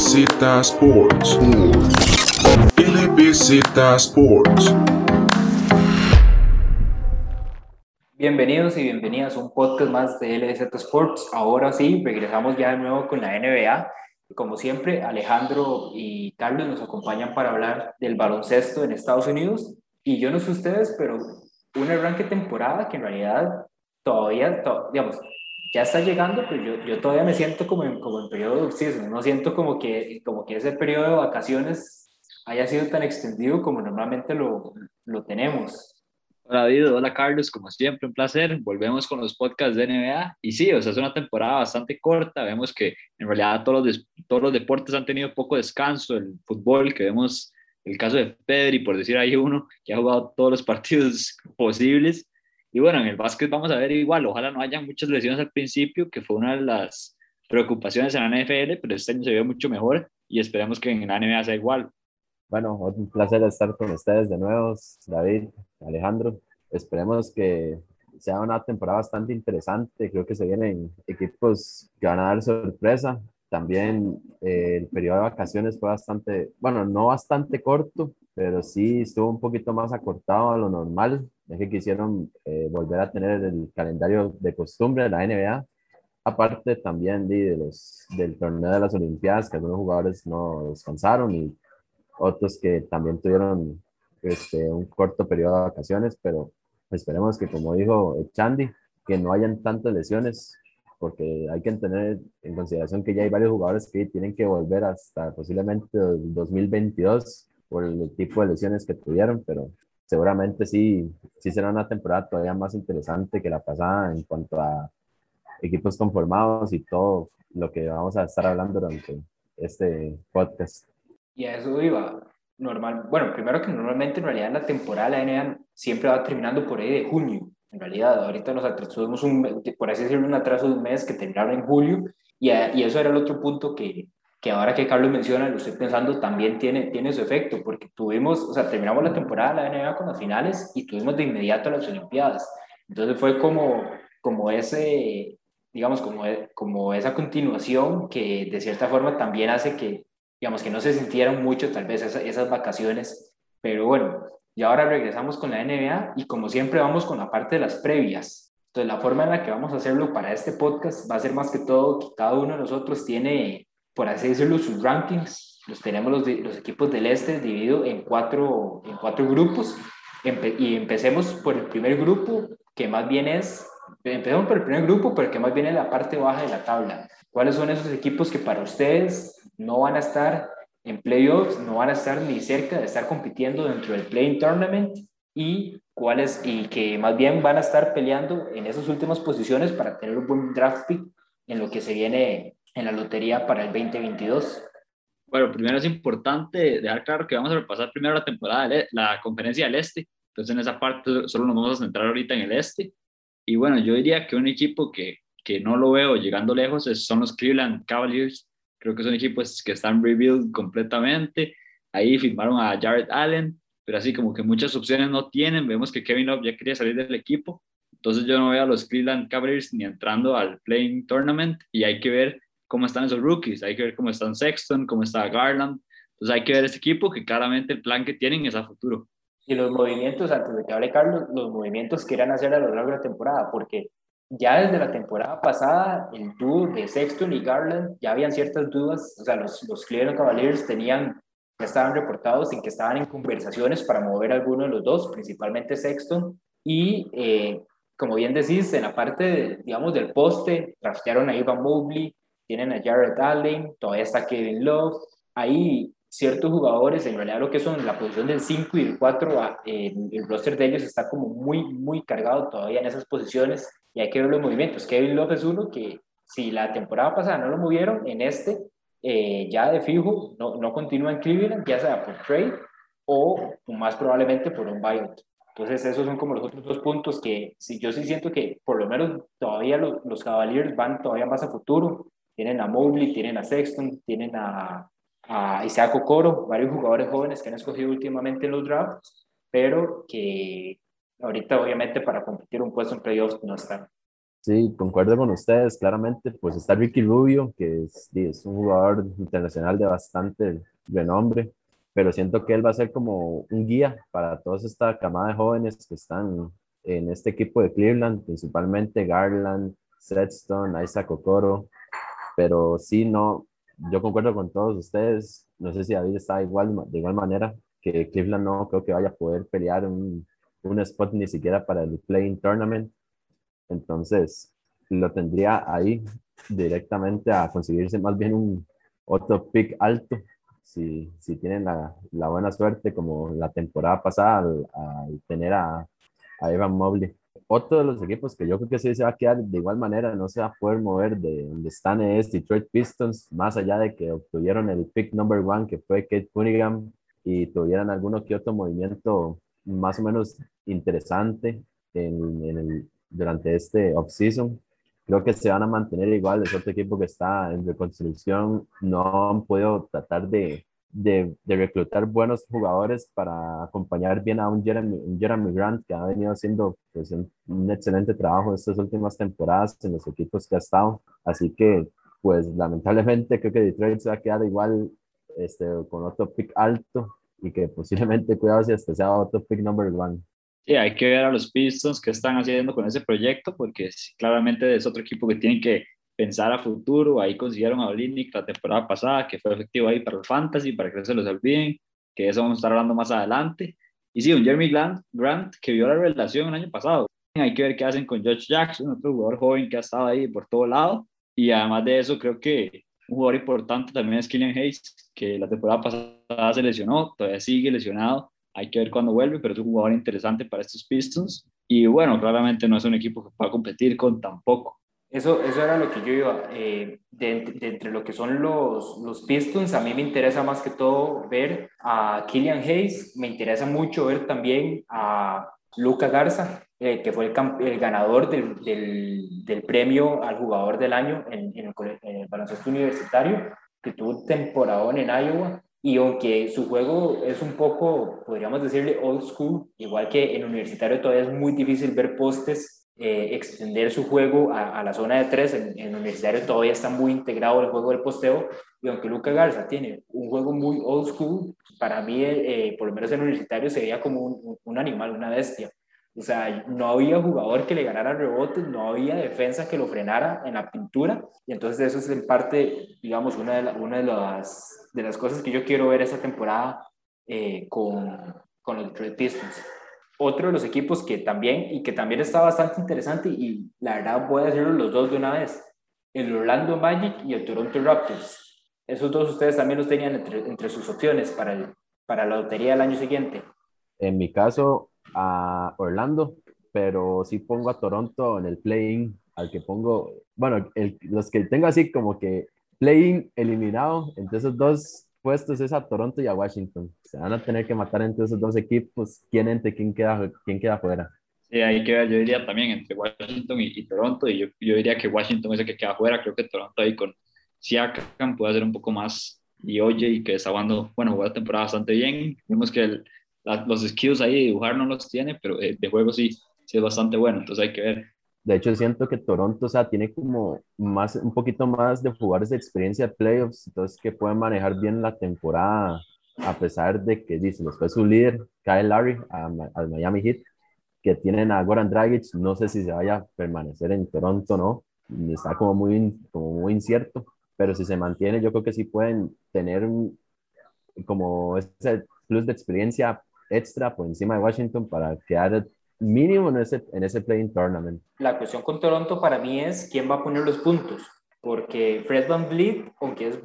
LBZ Sports. LBZ Sports. Bienvenidos y bienvenidas a un podcast más de LBZ Sports. Ahora sí, regresamos ya de nuevo con la NBA. Como siempre, Alejandro y Carlos nos acompañan para hablar del baloncesto en Estados Unidos. Y yo no sé ustedes, pero un arranque temporada que en realidad todavía, digamos, ya está llegando, pero yo, yo todavía me siento como en, como en periodo de no siento como que, como que ese periodo de vacaciones haya sido tan extendido como normalmente lo, lo tenemos. Hola David, hola Carlos, como siempre, un placer. Volvemos con los podcasts de NBA. Y sí, o sea, es una temporada bastante corta. Vemos que en realidad todos los, todos los deportes han tenido poco descanso. El fútbol, que vemos el caso de Pedri, por decir ahí uno, que ha jugado todos los partidos posibles. Y bueno, en el básquet vamos a ver igual, ojalá no haya muchas lesiones al principio, que fue una de las preocupaciones en la NFL, pero este año se vio mucho mejor y esperemos que en la NBA sea igual. Bueno, un placer estar con ustedes de nuevo, David, Alejandro. Esperemos que sea una temporada bastante interesante. Creo que se vienen equipos que van a dar sorpresa. También eh, el periodo de vacaciones fue bastante, bueno, no bastante corto, pero sí estuvo un poquito más acortado a lo normal. Es que quisieron eh, volver a tener el calendario de costumbre de la NBA, aparte también de, los, del torneo de las Olimpiadas, que algunos jugadores no descansaron y otros que también tuvieron este, un corto periodo de vacaciones, pero esperemos que, como dijo Chandy, que no hayan tantas lesiones, porque hay que tener en consideración que ya hay varios jugadores que tienen que volver hasta posiblemente 2022 por el tipo de lesiones que tuvieron, pero seguramente sí, sí será una temporada todavía más interesante que la pasada en cuanto a equipos conformados y todo lo que vamos a estar hablando durante este podcast. Y a eso iba. Normal, bueno, primero que normalmente en realidad la temporada de la NBA siempre va terminando por ahí de junio. En realidad, ahorita nos atrasamos un, por así decirlo, un atraso de un mes que terminaron en julio. Y, y eso era el otro punto que, que ahora que Carlos menciona, lo estoy pensando, también tiene, tiene su efecto, porque tuvimos, o sea, terminamos la temporada de la NBA con las finales y tuvimos de inmediato las Olimpiadas. Entonces fue como, como ese, digamos, como, como esa continuación que de cierta forma también hace que, digamos, que no se sintieran mucho tal vez esas, esas vacaciones. Pero bueno, y ahora regresamos con la NBA y como siempre vamos con la parte de las previas. Entonces la forma en la que vamos a hacerlo para este podcast va a ser más que todo que cada uno de nosotros tiene por así decirlo, sus rankings. Los tenemos los, los equipos del este dividido en cuatro, en cuatro grupos. y empecemos por el primer grupo, que más bien es, empecemos por el primer grupo, pero que más bien es la parte baja de la tabla. ¿Cuáles son esos equipos que para ustedes no van a estar en playoffs, no van a estar ni cerca de estar compitiendo dentro del playing tournament y cuáles y que más bien van a estar peleando en esas últimas posiciones para tener un buen draft pick en lo que se viene en la lotería para el 2022? Bueno, primero es importante dejar claro que vamos a repasar primero la temporada, de la conferencia del Este. Entonces, en esa parte solo nos vamos a centrar ahorita en el Este. Y bueno, yo diría que un equipo que, que no lo veo llegando lejos son los Cleveland Cavaliers. Creo que son equipos que están rebuild completamente. Ahí firmaron a Jared Allen, pero así como que muchas opciones no tienen. Vemos que Kevin Love ya quería salir del equipo. Entonces yo no veo a los Cleveland Cavaliers ni entrando al Playing Tournament y hay que ver cómo están esos rookies, hay que ver cómo están Sexton, cómo está Garland. Entonces hay que ver este equipo que claramente el plan que tienen es a futuro. Y los movimientos, antes de que hable Carlos, los movimientos que irán a hacer a lo largo de la temporada, porque ya desde la temporada pasada, el dúo de Sexton y Garland, ya habían ciertas dudas, o sea, los, los Cleveland Cavaliers tenían, ya estaban reportados en que estaban en conversaciones para mover a alguno de los dos, principalmente Sexton, y eh, como bien decís, en la parte, digamos, del poste, draftearon a Ivan Mobley, tienen a Jared Allen, todavía está Kevin Love, hay ciertos jugadores, en realidad lo que son la posición del 5 y el 4, ah, el roster de ellos está como muy, muy cargado todavía en esas posiciones y hay que ver los movimientos. Kevin Love es uno que si la temporada pasada no lo movieron, en este eh, ya de fijo no, no continúa en Cleveland, ya sea por trade o más probablemente por un buyout. Entonces esos son como los otros dos puntos que si yo sí siento que por lo menos todavía los, los Cavaliers van todavía más a futuro tienen a Mobley, tienen a Sexton, tienen a, a Isaac Okoro, varios jugadores jóvenes que han escogido últimamente en los drafts, pero que ahorita obviamente para competir un puesto en playoffs no están. Sí, concuerdo con ustedes, claramente. Pues está Ricky Rubio, que es, es un jugador internacional de bastante renombre, pero siento que él va a ser como un guía para toda esta camada de jóvenes que están en este equipo de Cleveland, principalmente Garland, Sexton, Isaac Okoro, pero sí, no, yo concuerdo con todos ustedes, no sé si David está igual, de igual manera, que Cleveland no creo que vaya a poder pelear un, un spot ni siquiera para el Playing Tournament, entonces lo tendría ahí directamente a conseguirse más bien un otro pick alto si, si tienen la, la, buena suerte como la temporada pasada al, tener a, a, Evan Mobley. Otro de los equipos que yo creo que sí se va a quedar de igual manera, no se va a poder mover de donde están es Detroit Pistons, más allá de que obtuvieron el pick number one que fue Kate Cunningham y tuvieran alguno que otro movimiento más o menos interesante en, en el, durante este offseason creo que se van a mantener igual. Es otro equipo que está en reconstrucción. No han podido tratar de, de, de reclutar buenos jugadores para acompañar bien a un Jeremy, Jeremy Grant que ha venido haciendo pues, un, un, excelente trabajo estas últimas temporadas en los equipos que ha estado. Así que, pues lamentablemente creo que Detroit se va a quedar igual este, con otro pick alto y que posiblemente, cuidado si este sea otro pick number one. Sí, hay que ver a los Pistons qué están haciendo con ese proyecto, porque claramente es otro equipo que tiene que pensar a futuro. Ahí consiguieron a Olinick la temporada pasada, que fue efectivo ahí para el Fantasy, para que no se los olviden, que eso vamos a estar hablando más adelante. Y sí, un Jeremy Grant que vio la revelación el año pasado. Hay que ver qué hacen con Josh Jackson, otro jugador joven que ha estado ahí por todo lado. Y además de eso, creo que un jugador importante también es Killian Hayes, que la temporada pasada se lesionó, todavía sigue lesionado hay que ver cuándo vuelve, pero es un jugador interesante para estos Pistons. Y bueno, claramente no es un equipo que pueda competir con tampoco. Eso, eso era lo que yo iba. Eh, de, de, entre lo que son los, los Pistons, a mí me interesa más que todo ver a Killian Hayes. Me interesa mucho ver también a Luca Garza, eh, que fue el, el ganador del, del, del, premio al jugador del año en, en, el, en el baloncesto universitario, que tuvo un temporadón en Iowa y aunque su juego es un poco, podríamos decirle, old school, igual que en universitario todavía es muy difícil ver postes eh, extender su juego a, la zona de tres, en, en, universitario todavía está muy integrado el juego del posteo, y aunque Luca Garza tiene un juego muy old school, para mí, eh, por lo menos en universitario, se veía como un, un animal, una bestia. O sea, no había jugador que le ganara rebotes, no había defensa que lo frenara en la pintura. Y entonces eso es en parte, digamos, una de, las, de las cosas que yo quiero ver esta temporada eh, con, con los Detroit Pistons. Otro de los equipos que también, y que también está bastante interesante, y la verdad voy a decirlo los dos de una vez, el Orlando Magic y el Toronto Raptors. Esos dos ustedes también los tenían entre, entre sus opciones para, el, para la lotería del año siguiente. En mi caso, a Orlando, pero sí pongo a Toronto en el play-in, al que pongo, bueno, el, los que tengo así como que play-in eliminado entre esos dos puestos es a Toronto y a Washington. Se van a tener que matar entre esos dos equipos, quién entre quién queda, quién queda fuera. Sí, hay que ver, yo diría también entre Washington y, y Toronto, y yo, yo, diría que Washington es el que queda fuera, creo que Toronto ahí con Siakam puede hacer un poco más, y oye, y que está jugando, bueno, jugó la temporada bastante bien, vimos que el, los skills ahí de dibujar no los tiene, pero eh, de juego sí, sí es bastante bueno, entonces hay que ver. De hecho, siento que Toronto, o sea, tiene como más, un poquito más de jugadores de experiencia de playoffs, entonces que pueden manejar bien la temporada, a pesar de que, dice, fue su líder, Kyle Larry, al Miami Heat, que tienen a Goran Dragic, no sé si se vaya a permanecer en Toronto, ¿no? Está como muy, como muy incierto, pero si se mantiene, yo creo que sí pueden tener como ese plus de experiencia extra por encima de Washington para quedar mínimo en ese, en ese playing tournament. La cuestión con Toronto para mí es quién va a poner los puntos, porque Fred Van Vliet, aunque es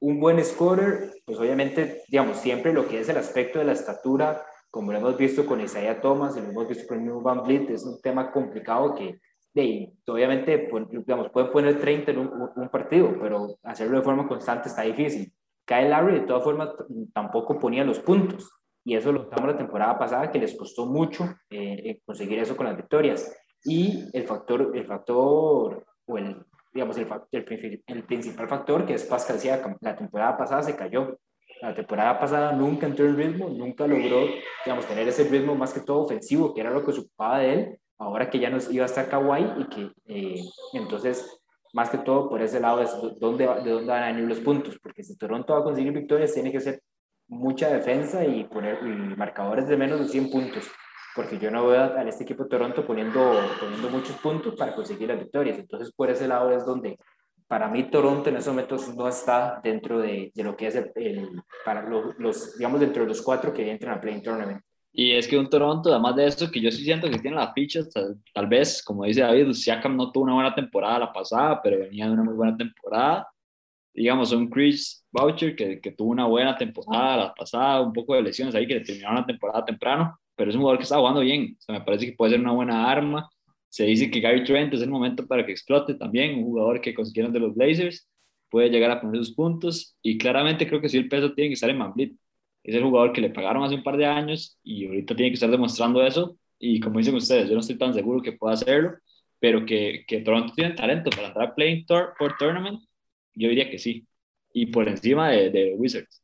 un buen scorer, pues obviamente, digamos, siempre lo que es el aspecto de la estatura, como lo hemos visto con Isaiah Thomas, lo hemos visto con Van Vliet, es un tema complicado que, de, obviamente, digamos, pueden poner 30 en un, partido, pero hacerlo de forma constante está difícil. Kyle Larry, de todas formas, tampoco ponía los puntos y eso lo notamos la temporada pasada que les costó mucho eh, conseguir eso con las victorias. Y el factor, el factor o el, digamos, el, el, el principal factor que es Pascal Siakam, la temporada pasada se cayó. La temporada pasada nunca entró en ritmo, nunca logró, digamos, tener ese ritmo más que todo ofensivo, que era lo que se ocupaba de él. ahora que ya nos iba a estar Kawhi y que eh, entonces más que todo por ese lado es dónde, de dónde van a venir los puntos, porque si Toronto va a conseguir victorias tiene que ser mucha defensa y poner y marcadores de menos de 100 puntos, porque yo no veo a, este equipo de Toronto poniendo, poniendo muchos puntos para conseguir las victorias, entonces por ese lado es donde para mí Toronto en esos momentos no está dentro de, de lo que es el, para los, los, digamos, dentro de los cuatro que entran a Play Tournament. Y es que un Toronto, además de eso, que yo sí siento que tiene las fichas, tal, vez, como dice David, Siakam no tuvo una buena temporada la pasada, pero venía de una muy buena temporada. Digamos, un Chris Boucher que, que tuvo una buena temporada la pasada, un poco de lesiones ahí que le terminaron la temporada temprano, pero es un jugador que está jugando bien. O sea, me parece que puede ser una buena arma. Se dice que Gary Trent es el momento para que explote también, un jugador que consiguieron de los Blazers, puede llegar a poner sus puntos y claramente creo que sí el peso tiene que estar en Manflit es el jugador que le pagaron hace un par de años y ahorita tiene que estar demostrando eso. Y como dicen ustedes, yo no estoy tan seguro que pueda hacerlo, pero que, que Toronto tiene talento para entrar a Playing Tour por Tournament, yo diría que sí. Y por encima de, de Wizards.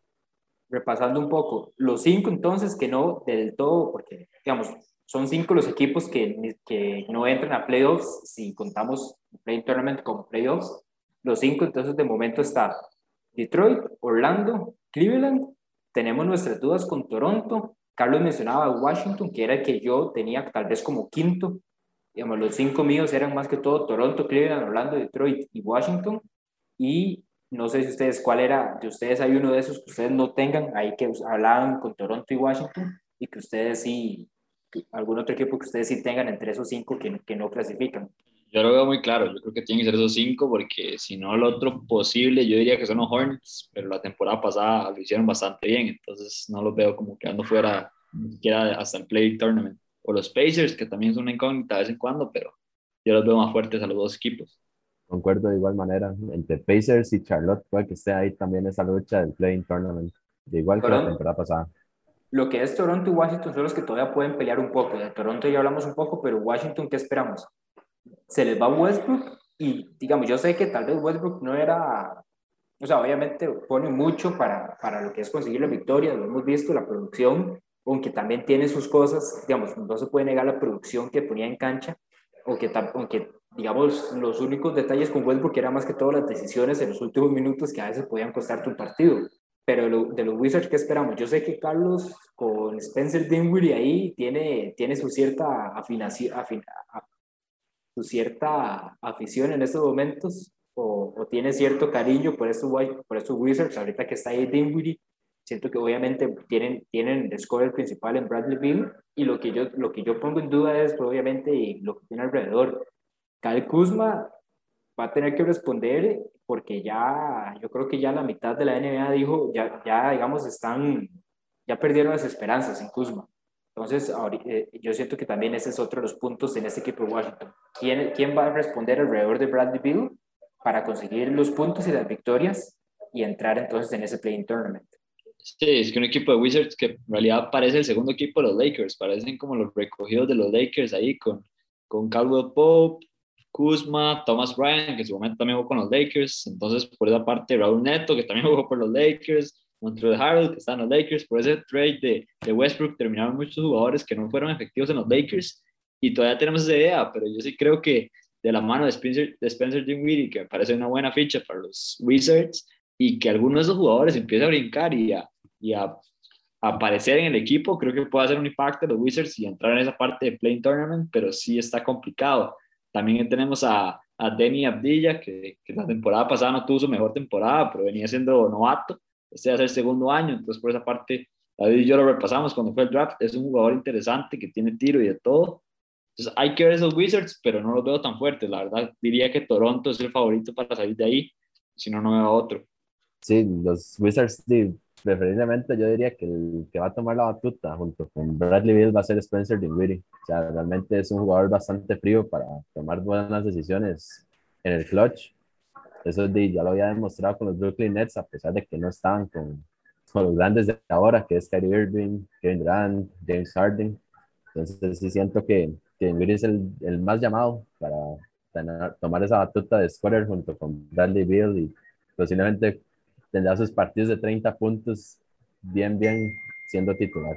Repasando un poco, los cinco entonces que no del todo, porque digamos, son cinco los equipos que, que no entran a playoffs si contamos Playing Tournament como playoffs. Los cinco entonces de momento está Detroit, Orlando, Cleveland, tenemos nuestras dudas con Toronto. Carlos mencionaba Washington, que era que yo tenía tal vez como quinto. Digamos, los cinco míos eran más que todo Toronto, Cleveland, Orlando, Detroit y Washington. Y no sé si ustedes, cuál era, de ustedes hay uno de esos que ustedes no tengan, ahí que hablaban con Toronto y Washington, y que ustedes sí, algún otro equipo que ustedes sí tengan entre esos cinco que, que no clasifican. Yo lo veo muy claro, yo creo que tienen que ser esos cinco porque si no el otro posible yo diría que son los Hornets, pero la temporada pasada lo hicieron bastante bien, entonces no los veo como quedando fuera ni siquiera hasta el Play Tournament. O los Pacers, que también son una incógnita de vez en cuando, pero yo los veo más fuertes a los dos equipos. Concuerdo de igual manera, entre Pacers y Charlotte puede que esté ahí también esa lucha del Play Tournament, de igual que la temporada pasada. Lo que es Toronto y Washington son los que todavía pueden pelear un poco. De Toronto ya hablamos un poco, pero Washington, ¿qué esperamos? se les va Westbrook y digamos, yo sé que tal vez Westbrook no era, o sea, obviamente pone mucho para, para lo que es conseguir la victoria, lo hemos visto, la producción, aunque también tiene sus cosas, digamos, no se puede negar la producción que ponía en cancha, aunque, aunque digamos, los únicos detalles con Westbrook era más que todo las decisiones en los últimos minutos que a veces podían costarte un partido. Pero de los Wizards, ¿qué esperamos? Yo sé que Carlos con Spencer Dinwiddie ahí tiene, tiene su cierta afinación, cierta afición en estos momentos o, o, tiene cierto cariño por estos, por estos Wizards, ahorita que está ahí Dinwiddie, siento que obviamente tienen, tienen el score principal en Bradley Bill y lo que, yo, lo que yo pongo en duda es pues, obviamente lo que tiene alrededor. Kyle Kuzma va a tener que responder porque ya, yo creo que ya la mitad de la NBA dijo, ya, ya digamos, están, ya perdieron las esperanzas en Kuzma. Entonces, eh, yo siento que también ese es otro de los puntos en este equipo de Washington. ¿Quién, quién va a responder alrededor de Bradley Bill para conseguir los puntos y las victorias y entrar entonces en ese playing tournament? Sí, es que un equipo de Wizards que en realidad parece el segundo equipo de los Lakers, parecen como los recogidos de los Lakers ahí con, con Caldwell Pope, Kuzma, Thomas Bryant, que en su momento también jugó con los Lakers, entonces por esa parte Raúl Neto, que también jugó por los Lakers, Montreal Harold, que está en los Lakers, por ese trade de, Westbrook terminaron muchos jugadores que no fueron efectivos en los Lakers. Y todavía tenemos esa idea, pero yo sí creo que de la mano de Spencer, de Spencer Dinwiddie, que me parece una buena ficha para los Wizards, y que algunos de esos jugadores empiecen a brincar y a, a, aparecer en el equipo, creo que puede hacer un impacto de los Wizards y entrar en esa parte de Playing Tournament, pero sí está complicado. También tenemos a, a Denny Abdilla, que, que la temporada pasada no tuvo su mejor temporada, pero venía siendo novato este va a ser el segundo año, entonces por esa parte, David y yo lo repasamos cuando fue el draft, es un jugador interesante que tiene tiro y de todo. Entonces hay que ver esos Wizards, pero no los veo tan fuertes. La verdad, diría que Toronto es el favorito para salir de ahí, si no, no veo otro. Sí, los Wizards, preferiblemente yo diría que el que va a tomar la batuta junto con Bradley Bill va a ser Spencer Dinwiddie. O sea, realmente es un jugador bastante frío para tomar buenas decisiones en el clutch eso ya lo había demostrado con los Brooklyn Nets, a pesar de que no estaban con, con los grandes de ahora, que es Kyrie Irving, Kevin Durant, James Harden. Entonces sí siento que, que es el, el, más llamado para tomar esa batuta de scorer junto con Bradley Beal y posiblemente tendrá sus partidos de 30 puntos bien, bien siendo titular.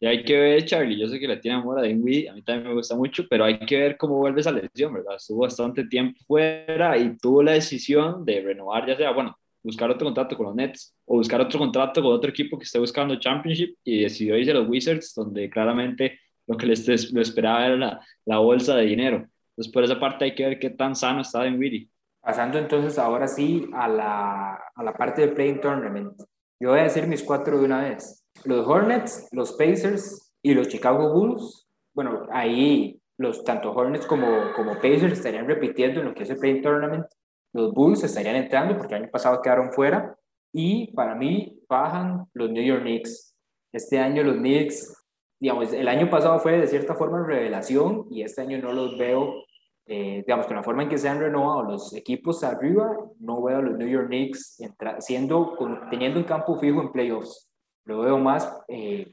Y hay que ver, Charlie, yo sé que le tiene amor a Dinwiddie, a mí también me gusta mucho, pero hay que ver cómo vuelve esa lesión, ¿verdad? Estuvo bastante tiempo fuera y tuvo la decisión de renovar, ya sea, bueno, buscar otro contrato con los Nets o buscar otro contrato con otro equipo que esté buscando Championship y decidió irse a los Wizards, donde claramente lo que les lo esperaba era la, la, bolsa de dinero. Entonces, por esa parte hay que ver qué tan sano está Dinwiddie. Pasando entonces ahora sí a la, a la parte de Playing Tournament. Yo voy a decir mis cuatro de una vez. Los Hornets, los Pacers y los Chicago Bulls. Bueno, ahí los tanto Hornets como, como Pacers estarían repitiendo en lo que es el Playing Tournament. Los Bulls estarían entrando porque el año pasado quedaron fuera. Y para mí bajan los New York Knicks. Este año los Knicks, digamos, el año pasado fue de cierta forma revelación y este año no los veo eh, digamos, con la forma en que se han renovado los equipos arriba, no veo a los New York Knicks siendo, teniendo un campo fijo en playoffs. Lo veo más, eh,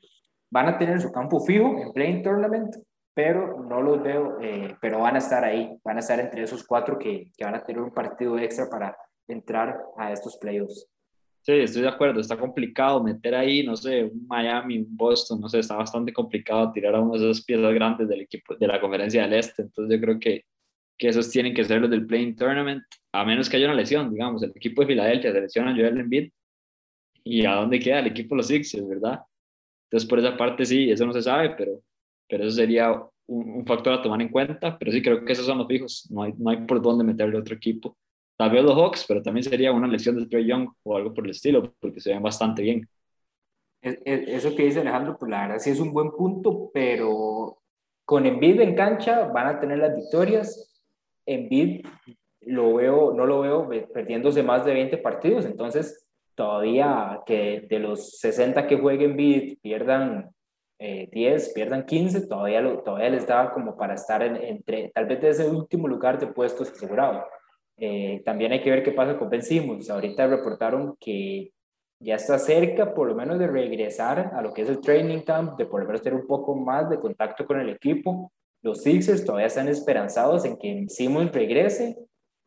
van a tener su campo fijo en playing tournament, pero no los veo, eh, pero van a estar ahí, van a estar entre esos cuatro que, que van a tener un partido extra para entrar a estos playoffs. Sí, estoy de acuerdo, está complicado meter ahí, no sé, un Miami, un Boston, no sé, está bastante complicado tirar a una de esas piezas grandes del equipo de la conferencia del Este, entonces yo creo que que esos tienen que ser los del Playing Tournament, a menos que haya una lesión, digamos, el equipo de Filadelfia se lesiona a Joel Embiid, y a dónde queda el equipo de los Sixers, ¿verdad? Entonces, por esa parte sí, eso no se sabe, pero, pero eso sería un, factor a tomar en cuenta, pero sí creo que esos son los fijos, no hay, no hay por dónde meterle otro equipo. Tal vez los Hawks, pero también sería una lesión de Trey Young o algo por el estilo, porque se ven bastante bien. Eso que dice Alejandro, pues la verdad sí es un buen punto, pero con Embiid en cancha van a tener las victorias, Embiid lo veo, no lo veo perdiéndose más de 20 partidos, entonces todavía que de los 60 que jueguen Embiid pierdan 10, eh, pierdan 15, todavía, lo, todavía les da como para estar entre, tal vez de ese último lugar de puestos asegurado. Eh, también hay que ver qué pasa con Ben Simmons. Ahorita reportaron que ya está cerca por lo menos de regresar a lo que es el training camp, de por lo menos tener un poco más de contacto con el equipo los Sixers todavía están esperanzados en que Simmons regrese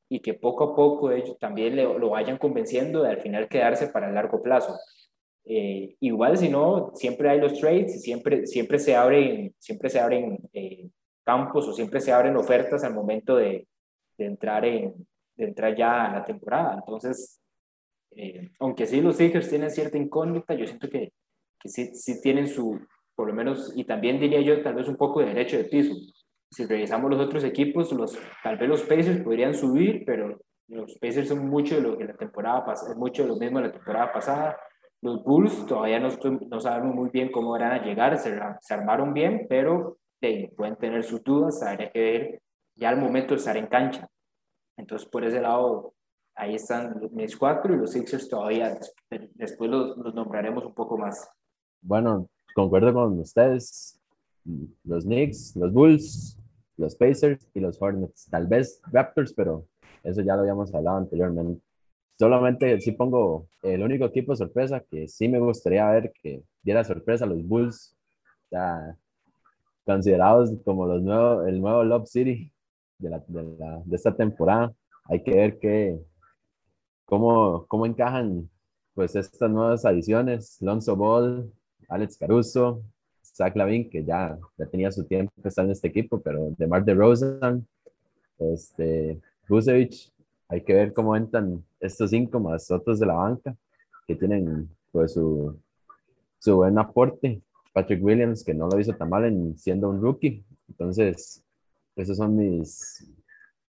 y que poco a poco ellos también lo vayan convenciendo de al final quedarse para el largo plazo. Eh, igual si no, siempre hay los trades y siempre, siempre se abren, siempre se abren eh, campos o siempre se abren ofertas al momento de, entrar, en, entrar ya a la temporada. Entonces, eh, aunque sí los Sixers tienen cierta incógnita, yo siento que, que sí tienen su, por lo menos, y también diría yo tal vez un poco de derecho de piso. Si revisamos los otros equipos, los, tal vez los Pacers podrían subir, pero los Pacers son mucho de lo que la temporada pasada, mucho de lo mismo de la temporada pasada. Los Bulls todavía no, no sabemos muy bien cómo van a llegar, se, se armaron bien, pero pueden tener sus dudas, habría que ver ya al momento de estar en cancha. Entonces, por ese lado, ahí están mis cuatro y los Sixers todavía, después los, los nombraremos un poco más. Bueno, concuerdo con ustedes, los Knicks, los Bulls, los Pacers y los Hornets. Tal vez Raptors, pero eso ya lo habíamos hablado anteriormente. Solamente si pongo el único equipo sorpresa que sí me gustaría ver que diera sorpresa a los Bulls, ya considerados como los nuevos, el nuevo Love City de, la, esta temporada. Hay que ver que, cómo, cómo encajan pues estas nuevas adiciones. Lonzo Ball, Alex Caruso, Zach Lavin, que ya, ya tenía su tiempo que está en este equipo, pero de Mark DeRozan, este, Busevich, hay que ver cómo entran estos cinco más otros de la banca, que tienen pues su, su buen aporte. Patrick Williams, que no lo hizo tan mal en siendo un rookie. Entonces, esos son mis,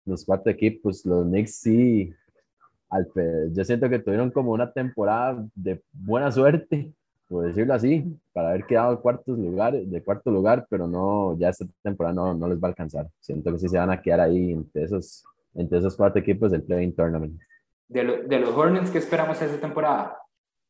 los cuatro equipos. Los Knicks sí, yo siento que tuvieron como una temporada de buena suerte, por decirlo así, para haber quedado cuartos lugares, de cuarto lugar, pero no, ya esta temporada no, no, les va a alcanzar. Siento que sí se van a quedar ahí entre esos, entre esos cuatro equipos del Playing Tournament. De, de los Hornets, ¿qué esperamos esta temporada?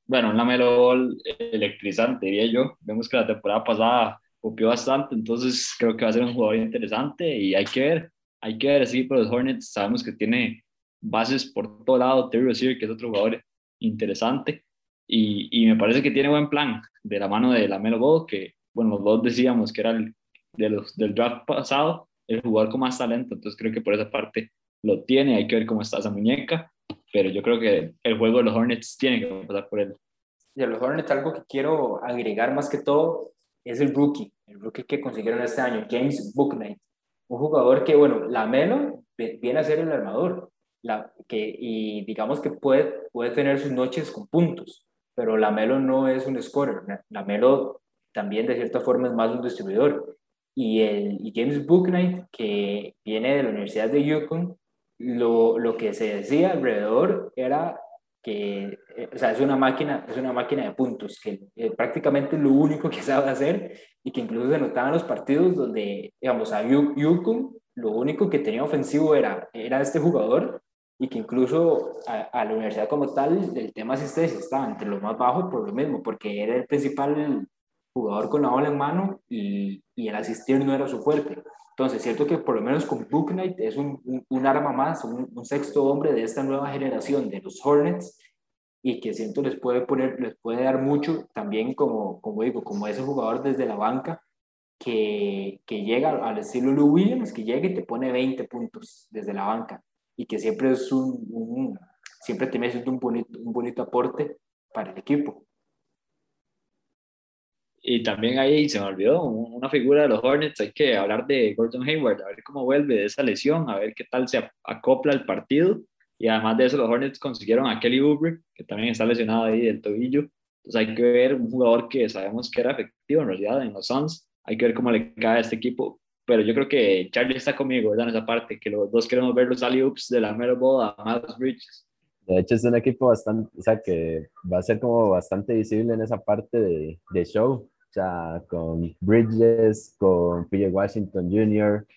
Bueno, una Melo electrizante, diría yo. Vemos que la temporada pasada copió bastante, entonces creo que va a ser un jugador interesante y hay que ver, hay que ver, sí, pero los Hornets sabemos que tiene bases por todo lado, Terry Rozier, que es otro jugador interesante, y, me parece que tiene buen plan de la mano de la Melo Ball, que, bueno, los dos decíamos que era el, de los, del draft pasado el jugador con más talento, entonces creo que por esa parte lo tiene, hay que ver cómo está esa muñeca, pero yo creo que el juego de los Hornets tiene que pasar por él. De los Hornets, algo que quiero agregar más que todo, es el rookie, el rookie que consiguieron este año, James Booknight. Un jugador que, bueno, la Melo viene a ser el armador, la, que, y digamos que puede, puede tener sus noches con puntos, pero la Melo no es un scorer. La Melo también de cierta forma es más un distribuidor. Y, el, y James Booknight, que viene de la Universidad de Yukon, lo, lo que se decía alrededor era que eh, o sea, es una máquina, es una máquina de puntos, que eh, prácticamente lo único que sabe hacer y que incluso se notaba en los partidos donde, digamos, a Yukon lo único que tenía ofensivo era, era este jugador y que incluso a, la universidad como tal el tema asistencia estaba entre los más bajos por lo mismo, porque era el principal jugador con la bola en mano y, y el asistir no era su fuerte. Entonces, cierto que por lo menos con Book Knight es un, un, arma más, un, un, sexto hombre de esta nueva generación de los Hornets y que siento les puede poner, les puede dar mucho también como, como digo, como ese jugador desde la banca que, que llega al estilo Lou Williams, que llega y te pone 20 puntos desde la banca y que siempre es un, un siempre te siendo un bonito, un bonito aporte para el equipo. Y también ahí se me olvidó una figura de los Hornets, hay que hablar de Gordon Hayward, a ver cómo vuelve de esa lesión, a ver qué tal se acopla el partido. Y además de eso, los Hornets consiguieron a Kelly Oubre, que también está lesionado ahí del tobillo. Entonces hay que ver un jugador que sabemos que era efectivo en realidad en los Suns. Hay que ver cómo le cae a este equipo. Pero yo creo que Charlie está conmigo, ¿verdad? En esa parte, que los dos queremos ver los alley-oops de la Melo Ball a Miles Bridges. De hecho, es un equipo bastante, o sea, que va a ser como bastante visible en esa parte de, de show. O sea, con Bridges, con PJ Washington Jr.,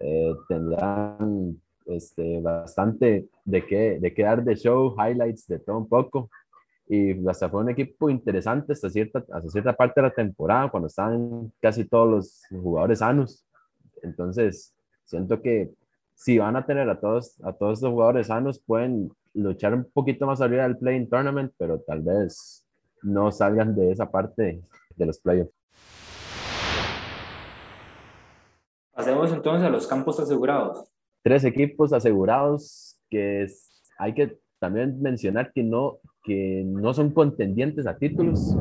eh, tendrán este, bastante de qué, de qué dar de show, highlights de todo un poco. Y hasta fue un equipo interesante hasta cierta, hasta cierta parte de la temporada, cuando estaban casi todos los jugadores sanos. Entonces, siento que si van a tener a todos, a todos los jugadores sanos, pueden luchar un poquito más arriba del Playing Tournament, pero tal vez no salgan de esa parte de los playoffs. Pasemos entonces a los campos asegurados. Tres equipos asegurados que hay que también mencionar que no, que no son contendientes a títulos.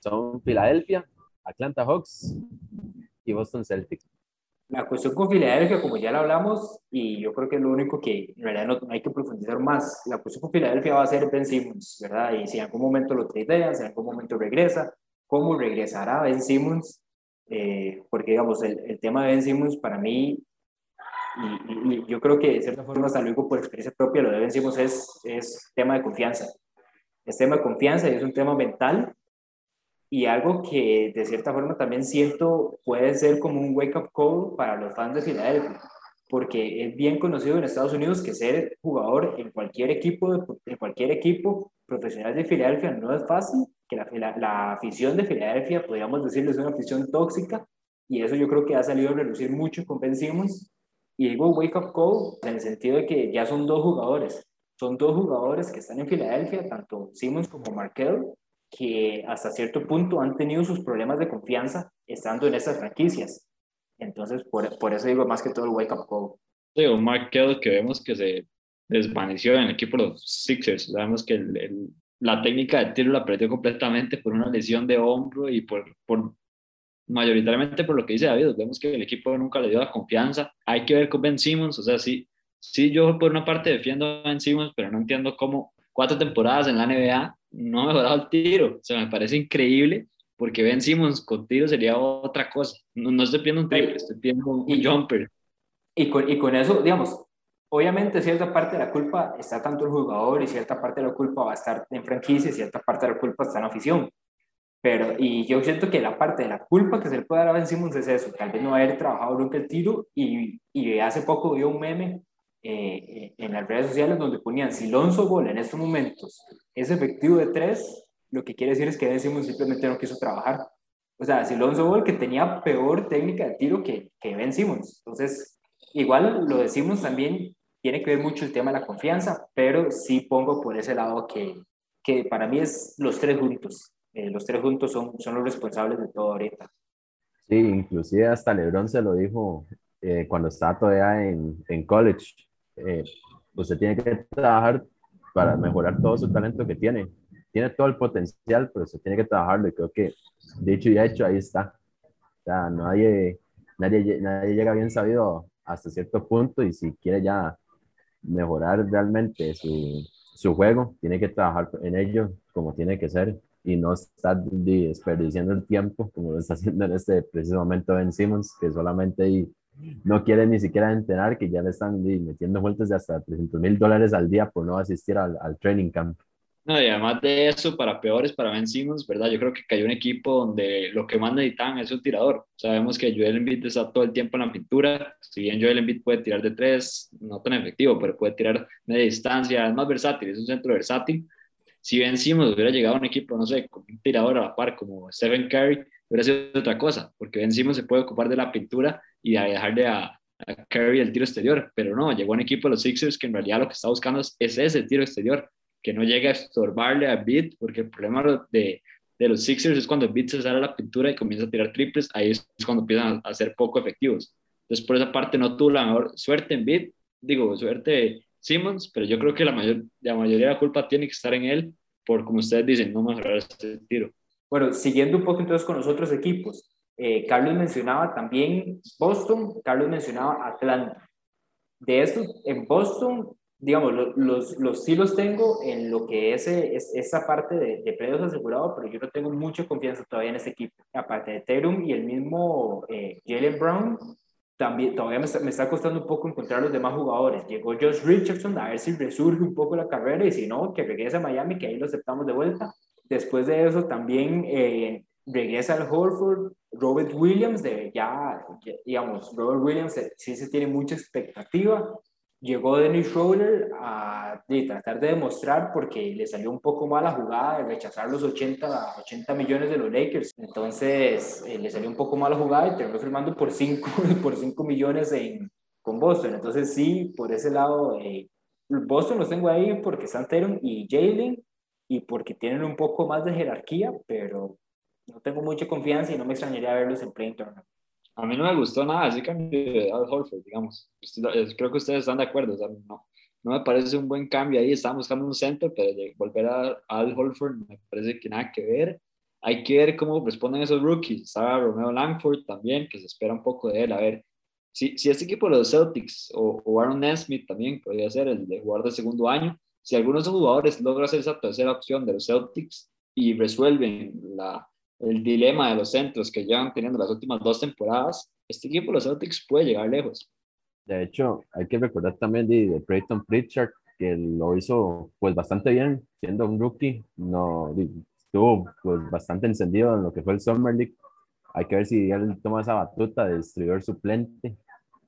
Son Filadelfia, Atlanta Hawks y Boston Celtics. La cuestión con Filadelfia, como ya lo hablamos, y yo creo que es lo único que en realidad no, hay que profundizar más, la cuestión con Filadelfia va a ser Ben Simmons, ¿verdad? Y si en algún momento lo tradean, si en algún momento regresa, ¿cómo regresará Ben Simmons? Eh, porque, digamos, el, el, tema de Ben Simmons para mí, y, y, yo creo que de cierta forma, hasta luego por experiencia propia, lo de Ben Simmons es, es tema de confianza. Es tema de confianza y es un tema mental y algo que de cierta forma también siento puede ser como un wake-up call para los fans de Filadelfia, porque es bien conocido en Estados Unidos que ser jugador en cualquier equipo, en cualquier equipo profesional de Filadelfia no es fácil, que la, la, afición de Filadelfia, podríamos decirles, es una afición tóxica, y eso yo creo que ha salido a relucir mucho con Ben Simmons, y digo wake-up call en el sentido de que ya son dos jugadores, son dos jugadores que están en Filadelfia, tanto Simmons como Markel, que hasta cierto punto han tenido sus problemas de confianza estando en esas franquicias. Entonces, por, por eso digo más que todo el wake up call. Sí, un Mark Kell que vemos que se desvaneció en el equipo de los Sixers. Sabemos que el, la técnica de tiro la perdió completamente por una lesión de hombro y por, por mayoritariamente por lo que dice David. Vemos que el equipo nunca le dio la confianza. Hay que ver con Ben Simmons. O sea, sí, sí yo por una parte defiendo a Ben Simmons, pero no entiendo cómo cuatro temporadas en la NBA no ha mejorado el tiro. O sea, me parece increíble porque Ben Simmons con tiro sería otra cosa. No, no estoy pidiendo un triple, estoy pidiendo un y, jumper. Y con, y con eso, digamos, obviamente cierta parte de la culpa está tanto el jugador y cierta parte de la culpa va a estar en franquicia y cierta parte de la culpa está en afición. Pero, y yo siento que la parte de la culpa que se le puede dar a Ben Simmons es eso, tal vez no haber trabajado nunca el tiro y, y hace poco vi un meme eh, en las redes sociales donde ponían si Lonzo Ball en estos momentos es efectivo de tres, lo que quiere decir es que Simmons simplemente no quiso trabajar. O sea, si Lonzo Ball que tenía peor técnica de tiro que, que Ben Simmons. Entonces, igual lo decimos también, tiene que ver mucho el tema de la confianza, pero sí pongo por ese lado que, que para mí es los tres juntos. Eh, los tres juntos son, son los responsables de todo ahorita. Sí, inclusive hasta LeBron se lo dijo eh, cuando estaba todavía en, en college. Eh, usted tiene que trabajar para mejorar todo su talento que tiene. tiene todo el potencial, pero se tiene que trabajarlo y creo que dicho y hecho, ahí está. O sea, nadie, nadie, nadie llega bien sabido hasta cierto punto y si quiere ya mejorar realmente su, su juego, tiene que trabajar en ello como tiene que ser y no estar desperdiciando el tiempo como lo está haciendo en este preciso momento Ben Simmons, que solamente no quiere ni siquiera entrenar, que ya le están metiendo vueltas de hasta 300 mil dólares al día por no asistir al, training camp. No, y además de eso, para peores, para Ben Simmons, ¿verdad? Yo creo que cayó un equipo donde lo que más necesitan es un tirador. Sabemos que Joel Embiid está todo el tiempo en la pintura. Si bien Joel Embiid puede tirar de tres, no tan efectivo, pero puede tirar media distancia, es más versátil, es un centro versátil. Si Ben Simmons hubiera llegado a un equipo, no sé, con un tirador a la par como Stephen Curry, hubiera sido otra cosa, porque Ben Simmons se puede ocupar de la pintura y dejarle a, a Curry el tiro exterior, pero no, llegó a un equipo de los Sixers que en realidad lo que está buscando es ese tiro exterior que no llegue a estorbarle a Beat, porque el problema de, de los Sixers es cuando Beat se sale a la pintura y comienza a tirar triples, ahí es cuando empiezan a, ser poco efectivos. Entonces, por esa parte no tuvo la mejor suerte en Beat, digo, suerte Simmons, pero yo creo que la, mayor, la mayoría de la culpa tiene que estar en él, por como ustedes dicen, no mejorar ese tiro. Bueno, siguiendo un poco entonces con los otros equipos, eh, Carlos mencionaba también Boston, Carlos mencionaba Atlanta. De esto, en Boston digamos, los, los, sí los tengo en lo que es, es esa parte de, de predios asegurado, pero yo no tengo mucha confianza todavía en ese equipo. Aparte de Terum y el mismo eh, Jalen Brown, también todavía me está, me está, costando un poco encontrar los demás jugadores. Llegó Josh Richardson a ver si resurge un poco la carrera y si no, que regrese a Miami, que ahí lo aceptamos de vuelta. Después de eso también eh, regresa al Horford, Robert Williams, de ya, digamos, Robert Williams eh, sí se tiene mucha expectativa llegó Dennis Schroeder a tratar de demostrar porque le salió un poco mal la jugada de rechazar los 80, 80 millones de los Lakers. Entonces eh, le salió un poco mal la jugada y terminó firmando por 5 por 5 millones en, con Boston. Entonces sí, por ese lado, eh, Boston los tengo ahí porque están y Jalen y porque tienen un poco más de jerarquía, pero no tengo mucha confianza y no me extrañaría verlos en play tournament. A mí no me gustó nada ese cambio de Al Horford, digamos. Creo que ustedes están de acuerdo. no, no me parece un buen cambio ahí. Estamos buscando un centro, pero volver a, Al Horford me parece que nada que ver. Hay que ver cómo responden esos rookies. Estaba Romeo Langford también, que se espera un poco de él. A ver, si, si este equipo de los Celtics o, o Aaron Nesmith también podría ser el de jugador de segundo año, si algunos de jugadores logran hacer esa tercera opción de los Celtics y resuelven la, el dilema de los centros que llevan teniendo las últimas dos temporadas, este equipo, los Celtics, puede llegar lejos. De hecho, hay que recordar también de, de Pritchard, que lo hizo pues bastante bien, siendo un rookie, no, estuvo pues bastante encendido en lo que fue el Summer League. Hay que ver si él toma esa batuta de distribuidor suplente,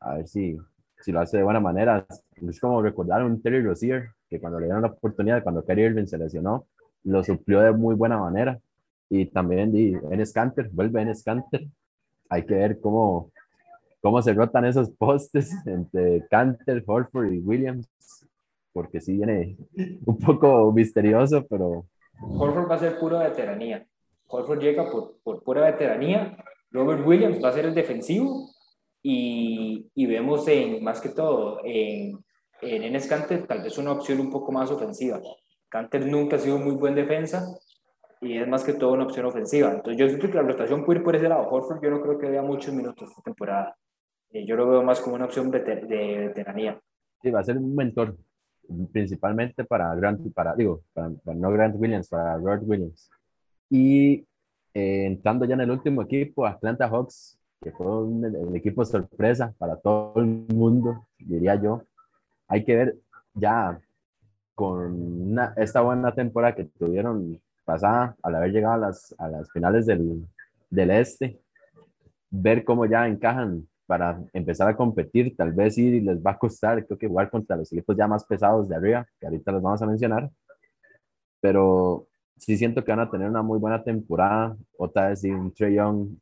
a ver si, si lo hace de buena manera. Es como recordar un Terry Rozier, que cuando le dieron la oportunidad, cuando Kyrie Irving se lesionó, lo suplió de muy buena manera y también en Scanter, vuelve en Scanter. Hay que ver cómo, cómo se rotan esos postes entre Canter, Horford y Williams, porque sí viene un poco misterioso, pero... Horford va a ser pura veteranía. Horford llega por, por pura veteranía. Robert Williams va a ser el defensivo y, y vemos en, más que todo en, en Enes Canter tal vez una opción un poco más ofensiva. Canter nunca ha sido muy buen defensa, y es más que todo una opción ofensiva. Entonces yo siento que la rotación puede ir por ese lado. Horford yo no creo que vea muchos minutos esta temporada. Eh, yo lo veo más como una opción de veteranía. Sí, va a ser un mentor, principalmente para Grant, para, digo, para, no Grant Williams, para Robert Williams. Y eh, entrando ya en el último equipo, Atlanta Hawks, que fue el equipo sorpresa para todo el mundo, diría yo. Hay que ver ya con esta buena temporada que tuvieron pasada, al haber llegado a las, a las finales del, del este, ver cómo ya encajan para empezar a competir, tal vez sí les va a costar, creo que jugar contra los equipos ya más pesados de arriba, que ahorita los vamos a mencionar, pero sí siento que van a tener una muy buena temporada, otra vez un Trey Young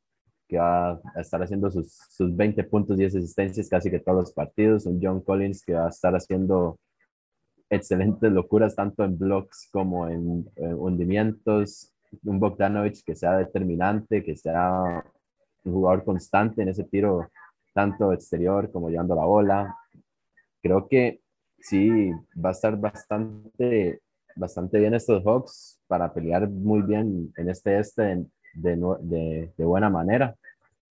que va a estar haciendo sus, sus 20 puntos y asistencias casi que todos los partidos, un John Collins que va a estar haciendo excelentes locuras tanto en blocks como en, hundimientos. Un Bogdanovich que sea determinante, que sea un jugador constante en ese tiro, tanto exterior como llevando la bola. Creo que sí, va a estar bastante bastante bien estos Hawks para pelear muy bien en este este de, de, de buena manera.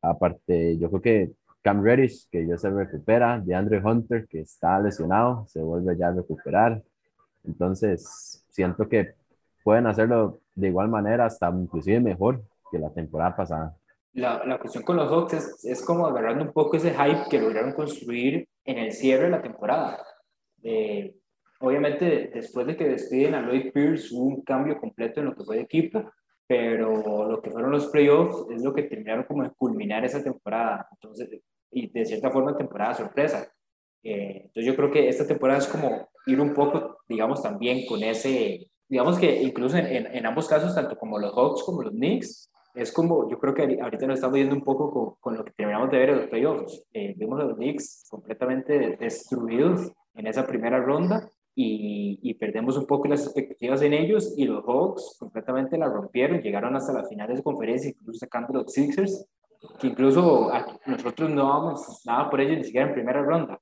Aparte, yo creo que Cam Reddish, que ya se recupera, de Andrew Hunter, que está lesionado, se vuelve ya a recuperar. Entonces, siento que pueden hacerlo de igual manera, hasta inclusive mejor que la temporada pasada. La, la cuestión con los Hawks es, es, como agarrando un poco ese hype que lograron construir en el cierre de la temporada. Eh, obviamente, después de que despiden a Lloyd Pierce, hubo un cambio completo en lo que fue el equipo, pero lo que fueron los playoffs es lo que terminaron como de culminar esa temporada. Entonces, y de cierta forma temporada sorpresa. Eh, entonces yo creo que esta temporada es como ir un poco, digamos, también con ese, digamos que incluso en, en, ambos casos, tanto como los Hawks como los Knicks, es como, yo creo que ahorita nos estamos viendo un poco con, con lo que terminamos de ver en los playoffs. Eh, vimos a los Knicks completamente destruidos en esa primera ronda y, y, perdemos un poco las expectativas en ellos y los Hawks completamente la rompieron, llegaron hasta las finales de conferencia, incluso sacando los Sixers que incluso nosotros no vamos nada por ellos ni siquiera en primera ronda.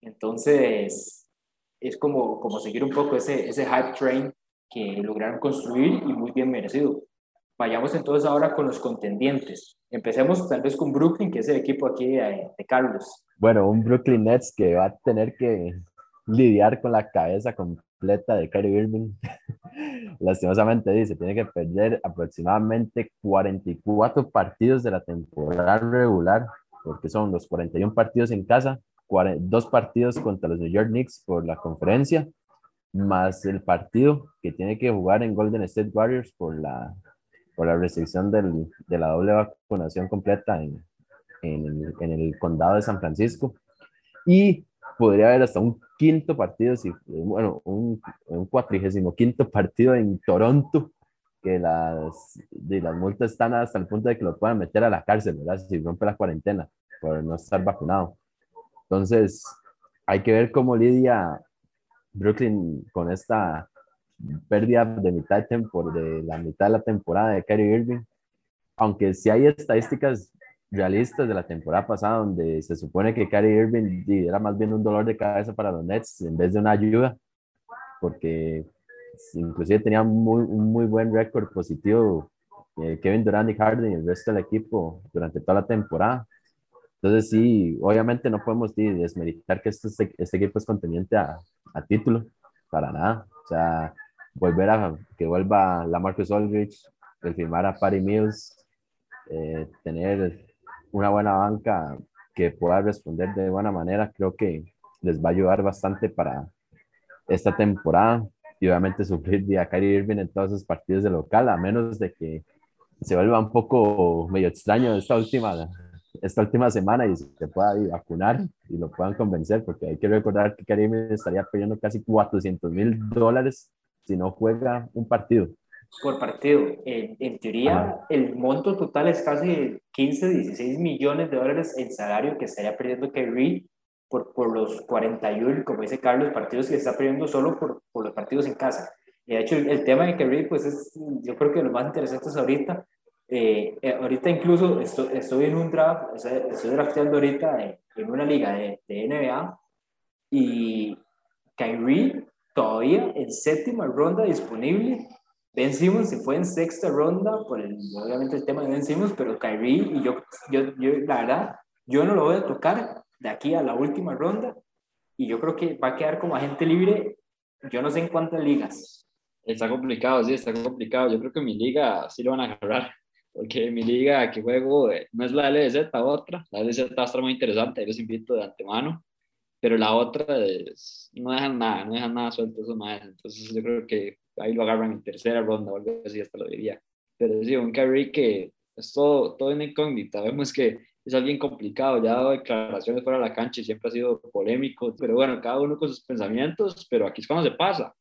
Entonces, es como, como seguir un poco ese, ese hype train que lograron construir y muy bien merecido. Vayamos entonces ahora con los contendientes. Empecemos tal vez con Brooklyn, que es el equipo aquí de, de Carlos. Bueno, un Brooklyn Nets que va a tener que lidiar con la cabeza completa de Kyrie Irving. Lastimosamente dice, tiene que perder aproximadamente 44 partidos de la temporada regular, porque son los 41 partidos en casa, dos partidos contra los New York Knicks por la conferencia, más el partido que tiene que jugar en Golden State Warriors por la, por la restricción del, de la doble vacunación completa en, en, en el condado de San Francisco. Y podría haber hasta un quinto partido, si, bueno, un, un cuatrigésimo quinto partido en Toronto, que las, de las multas están hasta el punto de que lo puedan meter a la cárcel, ¿verdad? Si rompe la cuarentena por no estar vacunado. Entonces, hay que ver cómo lidia Brooklyn con esta pérdida de mitad de, de la mitad de la temporada de Kyrie Irving. Aunque si hay estadísticas realistas de la temporada pasada, donde se supone que Kyrie Irving era más bien un dolor de cabeza para los Nets en vez de una ayuda, porque inclusive tenía muy, un muy buen récord positivo eh, Kevin Durant y Harden y el resto del equipo durante toda la temporada. Entonces sí, obviamente no podemos desmeritar que este, este equipo es contendiente a, a, título, para nada. O sea, volver a que vuelva la Marcus Aldridge, el firmar a Patty Mills, eh, tener una buena banca que pueda responder de buena manera, creo que les va a ayudar bastante para esta temporada y obviamente sufrir de a Irving en todos esos partidos de local, a menos de que se vuelva un poco medio extraño esta última, esta última semana y se pueda vacunar y lo puedan convencer, porque hay que recordar que Kyrie Irving estaría pidiendo casi 400 mil dólares si no juega un partido por partido. En, en teoría, el monto total es casi 15, 16 millones de dólares en salario que estaría perdiendo Kyrie por, por los 41, como dice Carlos, partidos que está perdiendo solo por, por los partidos en casa. De hecho, el, tema de Kyrie, pues es, yo creo que lo más interesante es ahorita. Eh, eh, ahorita incluso estoy, estoy, en un draft, estoy drafteando ahorita en, en una liga de, de NBA y Kyrie todavía en séptima ronda disponible Ben Simmons se fue en sexta ronda por el, obviamente el tema de Ben Simmons, pero Kyrie y yo, yo, yo, la verdad, yo no lo voy a tocar de aquí a la última ronda y yo creo que va a quedar como agente libre, yo no sé en cuántas ligas. Está complicado, sí, está complicado. Yo creo que mi liga sí lo van a agarrar, porque mi liga que juego eh, no es la LDZ, otra. La LDZ va a estar muy interesante, los invito de antemano, pero la otra es, no dejan nada, no dejan nada suelto esos más. Entonces yo creo que ahí lo agarran en tercera ronda o algo así, hasta lo diría. Pero sí, un Kyrie que es todo, todo en incógnita. Vemos que es alguien complicado, ya ha dado declaraciones fuera de la cancha y siempre ha sido polémico, pero bueno, cada uno con sus pensamientos, pero aquí es cuando se pasa.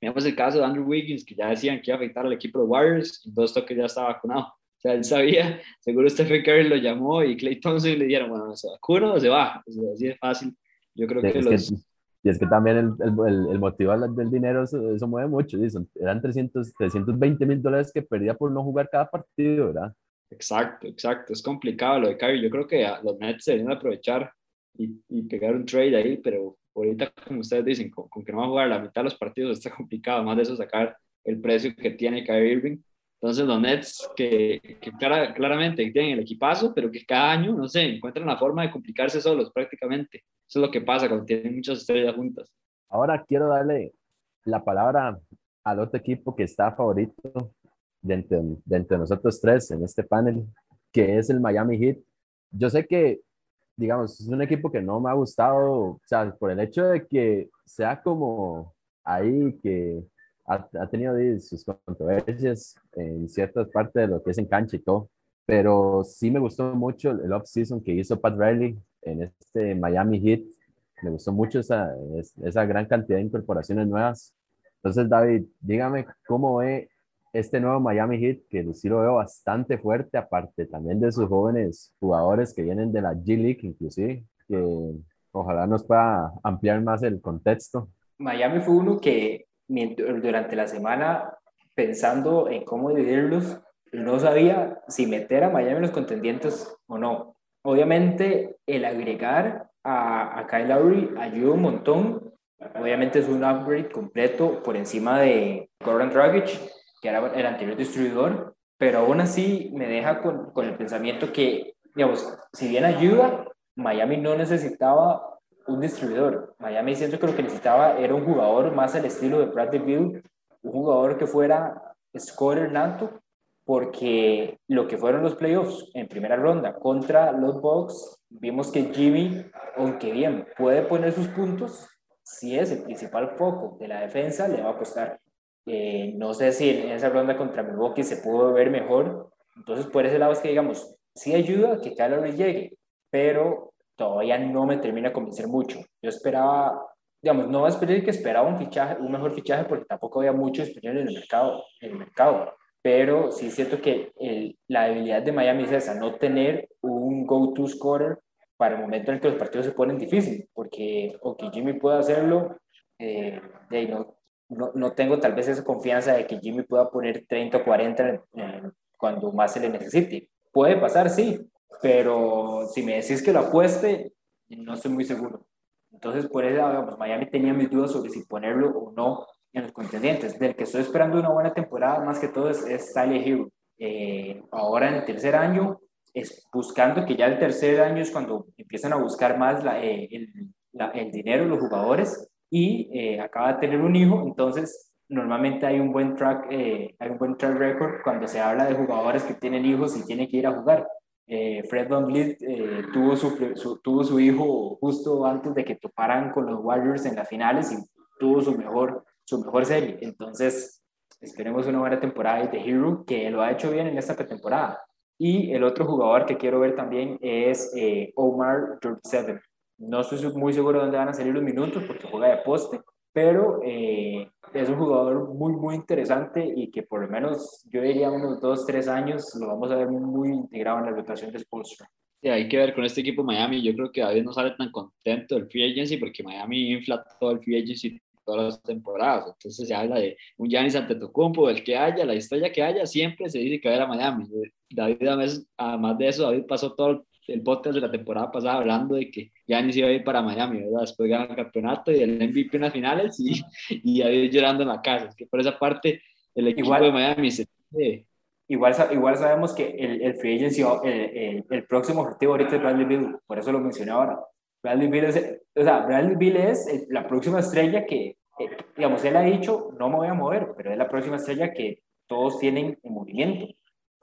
Miramos el caso de Andrew Wiggins, que ya decían que iba a afectar al equipo de Warriors, y dos toques ya estaba vacunado. O sea, él sabía, seguro Stephen Curry lo llamó y Clay Thompson le dijeron, bueno, ¿se vacuna o se va? así de fácil. Yo creo que los... Y es que también el, el, el motivo del dinero, eso, mueve mucho. Eran 300, 320 mil dólares que perdía por no jugar cada partido, ¿verdad? Exacto, exacto. Es complicado lo de Kyrie. Yo creo que los Nets deben aprovechar y, y, pegar un trade ahí, pero ahorita, como ustedes dicen, con, que no va a jugar la mitad de los partidos está complicado, más de eso sacar el precio que tiene Kyrie Irving. Entonces los Nets que, que claramente tienen el equipazo, pero que cada año, no sé, encuentran la forma de complicarse solos prácticamente. Eso es lo que pasa cuando tienen muchas estrellas juntas. Ahora quiero darle la palabra al otro equipo que está favorito dentro, de nosotros tres en este panel, que es el Miami Heat. Yo sé que, digamos, es un equipo que no me ha gustado, o sea, por el hecho de que sea como ahí, que ha, tenido sus controversias en ciertas partes de lo que es en cancha y todo, pero sí me gustó mucho el off-season que hizo Pat Riley en este Miami Heat. Me gustó mucho esa, esa gran cantidad de incorporaciones nuevas. Entonces, David, dígame cómo ve este nuevo Miami Heat, que sí lo veo bastante fuerte, aparte también de sus jóvenes jugadores que vienen de la G League, inclusive, que ojalá nos pueda ampliar más el contexto. Miami fue uno que durante la semana, pensando en cómo dividirlos, no sabía si meter a Miami en los contendientes o no. Obviamente, el agregar a, a Kyle Lowry ayuda un montón. Obviamente es un upgrade completo por encima de Goran Dragic, que era el anterior distribuidor, pero aún así me deja con, con el pensamiento que, digamos, si bien ayuda, Miami no necesitaba un distribuidor. Miami siento que lo que necesitaba era un jugador más al estilo de Bradley Bill, un jugador que fuera scorer nato, porque lo que fueron los playoffs en primera ronda contra los Bucks, vimos que Jimmy, aunque bien puede poner sus puntos, si es el principal foco de la defensa, le va a costar. Eh, no sé si en esa ronda contra Milwaukee se pudo ver mejor. Entonces, por ese lado es que, digamos, sí ayuda que le llegue, pero todavía no me termina de convencer mucho. Yo esperaba, digamos, no esperar que esperaba un fichaje, un mejor fichaje, porque tampoco había mucho español en el mercado, en el mercado. Pero sí es cierto que el, la debilidad de Miami es esa, no tener un go-to scorer para el momento en el que los partidos se ponen difíciles, porque aunque Jimmy pueda hacerlo, eh, no, no, no, tengo tal vez esa confianza de que Jimmy pueda poner 30 o 40 cuando más se le necesite. Puede pasar, sí, pero si me decís que lo apueste, no estoy muy seguro. Entonces, por eso, digamos, Miami tenía mis dudas sobre si ponerlo o no en los contendientes. Del que estoy esperando una buena temporada, más que todo, es, es Tyler Hero. Eh, ahora en el tercer año, es buscando que ya el tercer año es cuando empiezan a buscar más la, eh, el, la, el, dinero los jugadores y eh, acaba de tener un hijo, entonces normalmente hay un buen track, hay un buen track record cuando se habla de jugadores que tienen hijos y tienen que ir a jugar. Eh, Fred Van eh, tuvo, su, tuvo su hijo justo antes de que toparan con los Warriors en las finales y tuvo su mejor, su mejor serie. Entonces, esperemos una buena temporada de Hero, que lo ha hecho bien en esta pretemporada. Y el otro jugador que quiero ver también es eh, Omar Seven. No estoy muy seguro de dónde van a salir los minutos porque juega de poste, pero eh, es un jugador muy, muy interesante y que por lo menos yo diría unos dos, tres años lo vamos a ver muy integrado en la rotación de Spolstra. Sí, hay que ver con este equipo Miami. Yo creo que David no sale tan contento del free agency porque Miami infla todo el free agency todas las temporadas. Entonces se habla de un Giannis Antetokounmpo, el que haya, la estrella que haya, siempre se dice que va a ir a Miami. David, además de eso, David pasó todo el podcast de la temporada pasada hablando de que Giannis iba a ir para Miami, ¿verdad? Después ganar el campeonato y el MVP en las finales y, y ahí llorando en la casa. Es que por esa parte el equipo igual, de Miami se... Igual, igual sabemos que el, el free agency, el, el, próximo objetivo ahorita es Bradley Bill, por eso lo mencioné ahora. Bradley Bill es, o sea, Bradley Bill es la próxima estrella que, digamos, él ha dicho, no me voy a mover, pero es la próxima estrella que todos tienen en movimiento.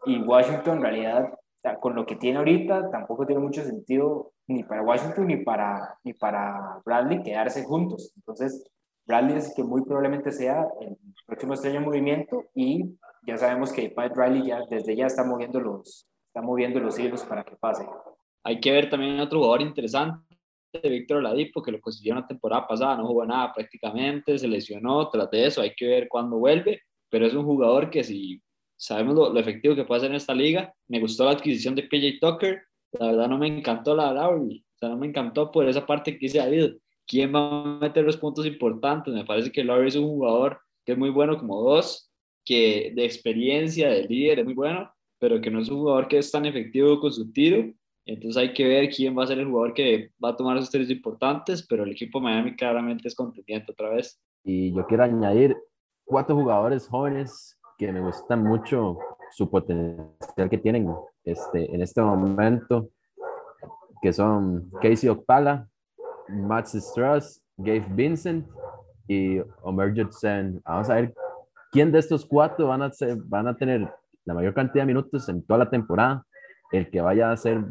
Y Washington en realidad con lo que tiene ahorita, tampoco tiene mucho sentido ni para Washington ni para, ni para Bradley quedarse juntos. Entonces, Bradley es que muy probablemente sea el próximo estrella en movimiento y ya sabemos que Pat Riley ya desde ya está moviendo los, está moviendo los hilos para que pase. Hay que ver también otro jugador interesante, Víctor Oladipo, que lo consiguió la temporada pasada, no jugó nada prácticamente, se lesionó, tras de eso hay que ver cuándo vuelve, pero es un jugador que si sabemos lo, efectivo que puede ser en esta liga. Me gustó la adquisición de PJ Tucker. La verdad no me encantó la Lowry. O sea, no me encantó por esa parte que dice David. ¿Quién va a meter los puntos importantes? Me parece que Lowry es un jugador que es muy bueno como dos, que de experiencia, de líder, es muy bueno, pero que no es un jugador que es tan efectivo con su tiro Entonces hay que ver quién va a ser el jugador que va a tomar esos tres importantes, pero el equipo Miami claramente es contendiente otra vez. Y yo quiero añadir cuatro jugadores jóvenes que me gustan mucho su potencial que tienen este, en este momento, que son Casey Okpala, Max Strauss, Gabe Vincent y Omer Judson. Vamos a ver quién de estos cuatro van a, ser, van a tener la mayor cantidad de minutos en toda la temporada, el que vaya a hacer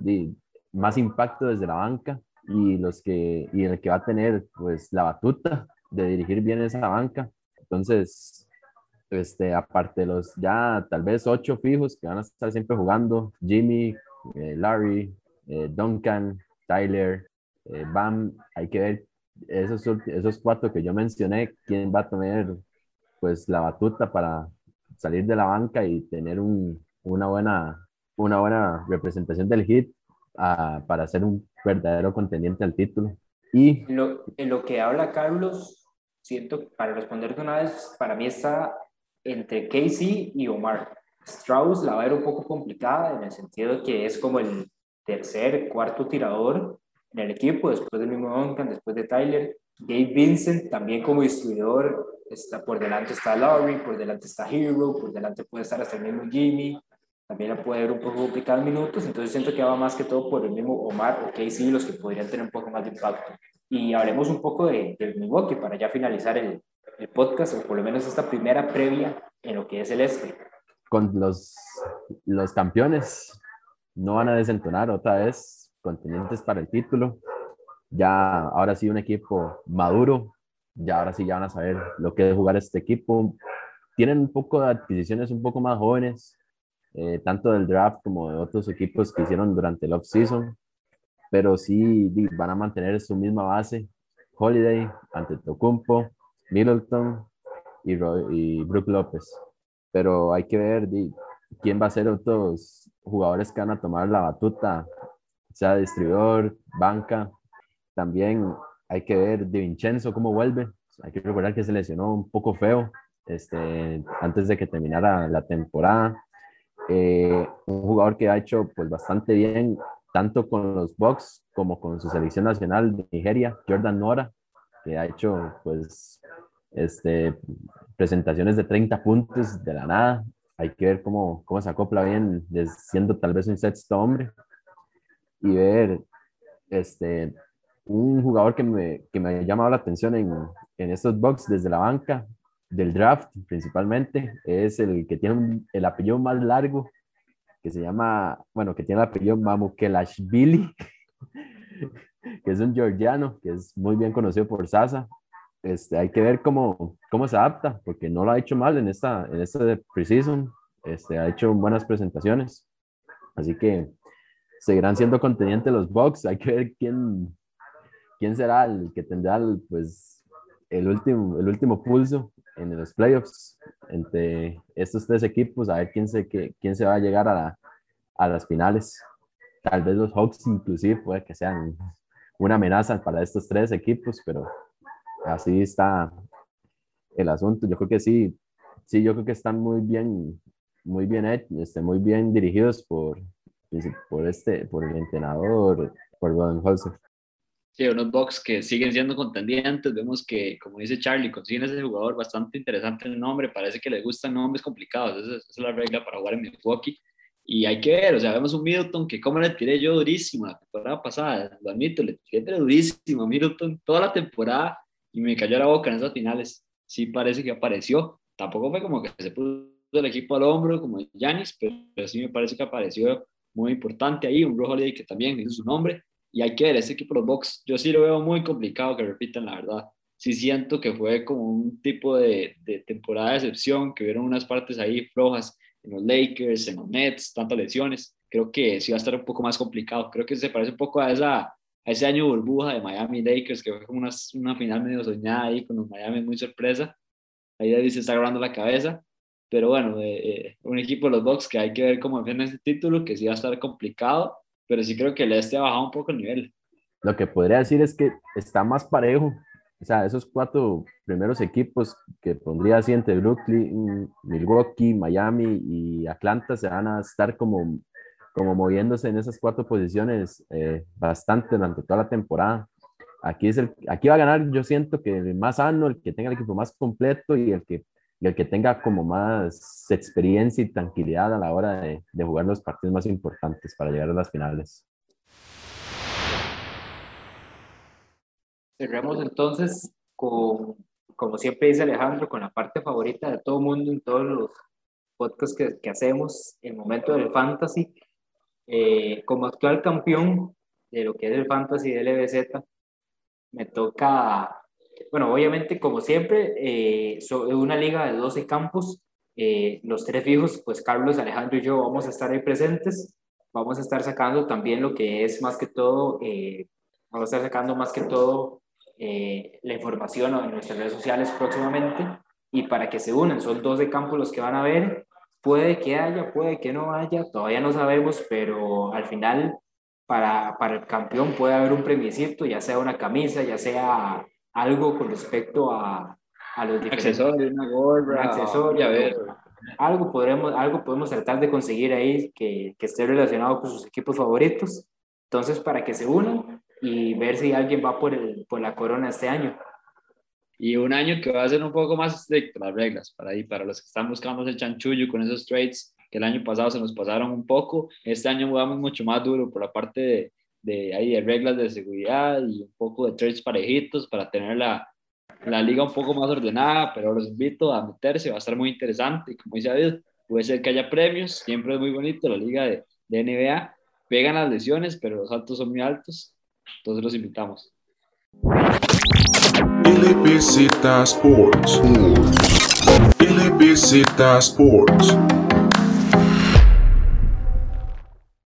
más impacto desde la banca y, los que, y el que va a tener pues la batuta de dirigir bien esa banca. Entonces, este, aparte de los ya tal vez ocho fijos que van a estar siempre jugando, Jimmy, eh, Larry, eh, Duncan, Tyler, eh, Bam, hay que ver esos, esos cuatro que yo mencioné, quién va a tener pues la batuta para salir de la banca y tener un, una, buena, una buena representación del hit uh, para ser un verdadero contendiente al título. Y en lo, en lo que habla Carlos, siento, para responder de una vez, para mí está entre Casey y Omar. Strauss la va a ver un poco complicada en el sentido de que es como el tercer, cuarto tirador en el equipo, después del mismo Duncan, después de Tyler. Gabe Vincent también como distribuidor, está por delante está Laurie, por delante está Hero, por delante puede estar hasta el mismo Jimmy, también la puede ver un poco complicada en minutos, entonces siento que va más que todo por el mismo Omar o Casey, los que podrían tener un poco más de impacto. Y hablemos un poco de, del Milwaukee para ya finalizar el, el podcast, o por lo menos esta primera previa en lo que es el este. Con los, los campeones no van a desentonar otra vez, contendientes para el título. Ya ahora sí un equipo maduro, ya ahora sí ya van a saber lo que es jugar este equipo. Tienen un poco de adquisiciones un poco más jóvenes, eh, tanto del draft como de otros equipos que hicieron durante el off-season, pero sí van a mantener su misma base. Holiday, ante Tocumpo, Middleton y, y Brook López. Pero hay que ver quién va a ser otros jugadores que van a tomar la batuta, sea distribuidor, banca. También hay que ver de Vincenzo cómo vuelve. Hay que recordar que se lesionó un poco feo este, antes de que terminara la temporada. Eh, un jugador que ha hecho pues bastante bien tanto con los Bucks como con su selección nacional de Nigeria, Jordan Nora, que ha hecho pues este, presentaciones de 30 puntos de la nada. Hay que ver cómo, cómo se acopla bien, siendo tal vez un sexto hombre. Y ver este, un jugador que me, que me ha llamado la atención en, en estos box desde la banca, del draft principalmente, es el que tiene el apellido más largo, que se llama, bueno, que tiene el apellido Mamukelashvili, que es un georgiano, que es muy bien conocido por Sasa, este, hay que ver cómo, cómo se adapta, porque no lo ha hecho mal en esta, en este preseason, este, ha hecho buenas presentaciones, así que seguirán siendo contendientes los Bucks, hay que ver quién, quién será el que tendrá el, pues, el, último, el último pulso en los playoffs entre estos tres equipos, a ver quién se, quién se va a llegar a, a las finales. Tal vez los Hawks inclusive puede que sean una amenaza para estos tres equipos, pero así está el asunto. Yo creo que sí, sí, yo creo que están muy bien, muy bien este, muy bien dirigidos por, por este, por el entrenador, por Holzer. Sí, unos Bucks que siguen siendo contendientes. Vemos que, como dice Charlie, consiguen ese jugador bastante interesante el nombre. Parece que les gustan nombres complicados. Esa, esa, es la regla para jugar en Milwaukee. Y hay que ver, o sea, vemos un Middleton que como le tiré yo durísimo la temporada pasada, lo admito, le tiré durísimo a Middleton toda la temporada y me cayó la boca en esas finales. Sí parece que apareció. Tampoco fue como que se puso el equipo al hombro como Yanis, pero, sí me parece que apareció muy importante ahí. Un Rojo que también hizo su nombre. Y hay que ver, ese equipo los Bucks, yo sí lo veo muy complicado que repitan, la verdad. Sí siento que fue como un tipo de, de temporada de excepción, que hubieron unas partes ahí flojas en los Lakers, en los Nets, tantas lesiones. Creo que sí va a estar un poco más complicado. Creo que se parece un poco a esa ese año burbuja de Miami Lakers, que fue como una, una final medio soñada ahí con los Miami, muy sorpresa. Ahí David se está agarrando la cabeza. Pero bueno, eh, un equipo de los Bucks que hay que ver cómo defiende ese título, que sí va a estar complicado, pero sí creo que el este ha bajado un poco el nivel. Lo que podría decir es que está más parejo. O sea, esos cuatro primeros equipos que pondría así entre Brooklyn, Milwaukee, Miami y Atlanta se van a estar como como moviéndose en esas cuatro posiciones eh, bastante durante toda la temporada. Aquí, es el, aquí va a ganar, yo siento que el más sano, el que tenga el equipo más completo y el que, el que tenga como más experiencia y tranquilidad a la hora de jugar los partidos más importantes para llegar a las finales. Cerremos entonces con, como siempre dice Alejandro, con la parte favorita de todo mundo en todos los podcasts que, que hacemos, el momento del fantasy. Eh, como actual campeón de lo que es el fantasy del LBZ, me toca, bueno, obviamente como siempre, eh, una liga de 12 campos, eh, los tres fijos, pues Carlos, Alejandro y yo vamos a estar ahí presentes, vamos a estar sacando también lo que es más que todo, eh, vamos a estar sacando más que todo eh, la información en nuestras redes sociales próximamente y para que se unan. Son 12 campos los que van a ver. Puede que haya, puede que no haya, todavía no sabemos, pero al final para, para el campeón puede haber un premiecito, ya sea una camisa, ya sea algo con respecto a, a los diferentes accesorios, una gorra, accesorio, algo podremos, algo podemos tratar de conseguir ahí que, que esté relacionado con sus equipos favoritos. Entonces, para que se unan, y ver si alguien va por, el, por la corona este año. Y un año que va a ser un poco más estricto las reglas para ahí, para los que están buscando el chanchullo con esos trades que el año pasado se nos pasaron un poco. Este año jugamos mucho más duro por la parte de, de, ahí, de reglas de seguridad y un poco de trades parejitos para tener la, la liga un poco más ordenada, pero los invito a meterse, va a estar muy interesante. Como dice David, puede ser que haya premios, siempre es muy bonito la liga de, de NBA. Pegan las lesiones, pero los altos son muy altos entonces los invitamos. LBZ Sports. LBZ Sports.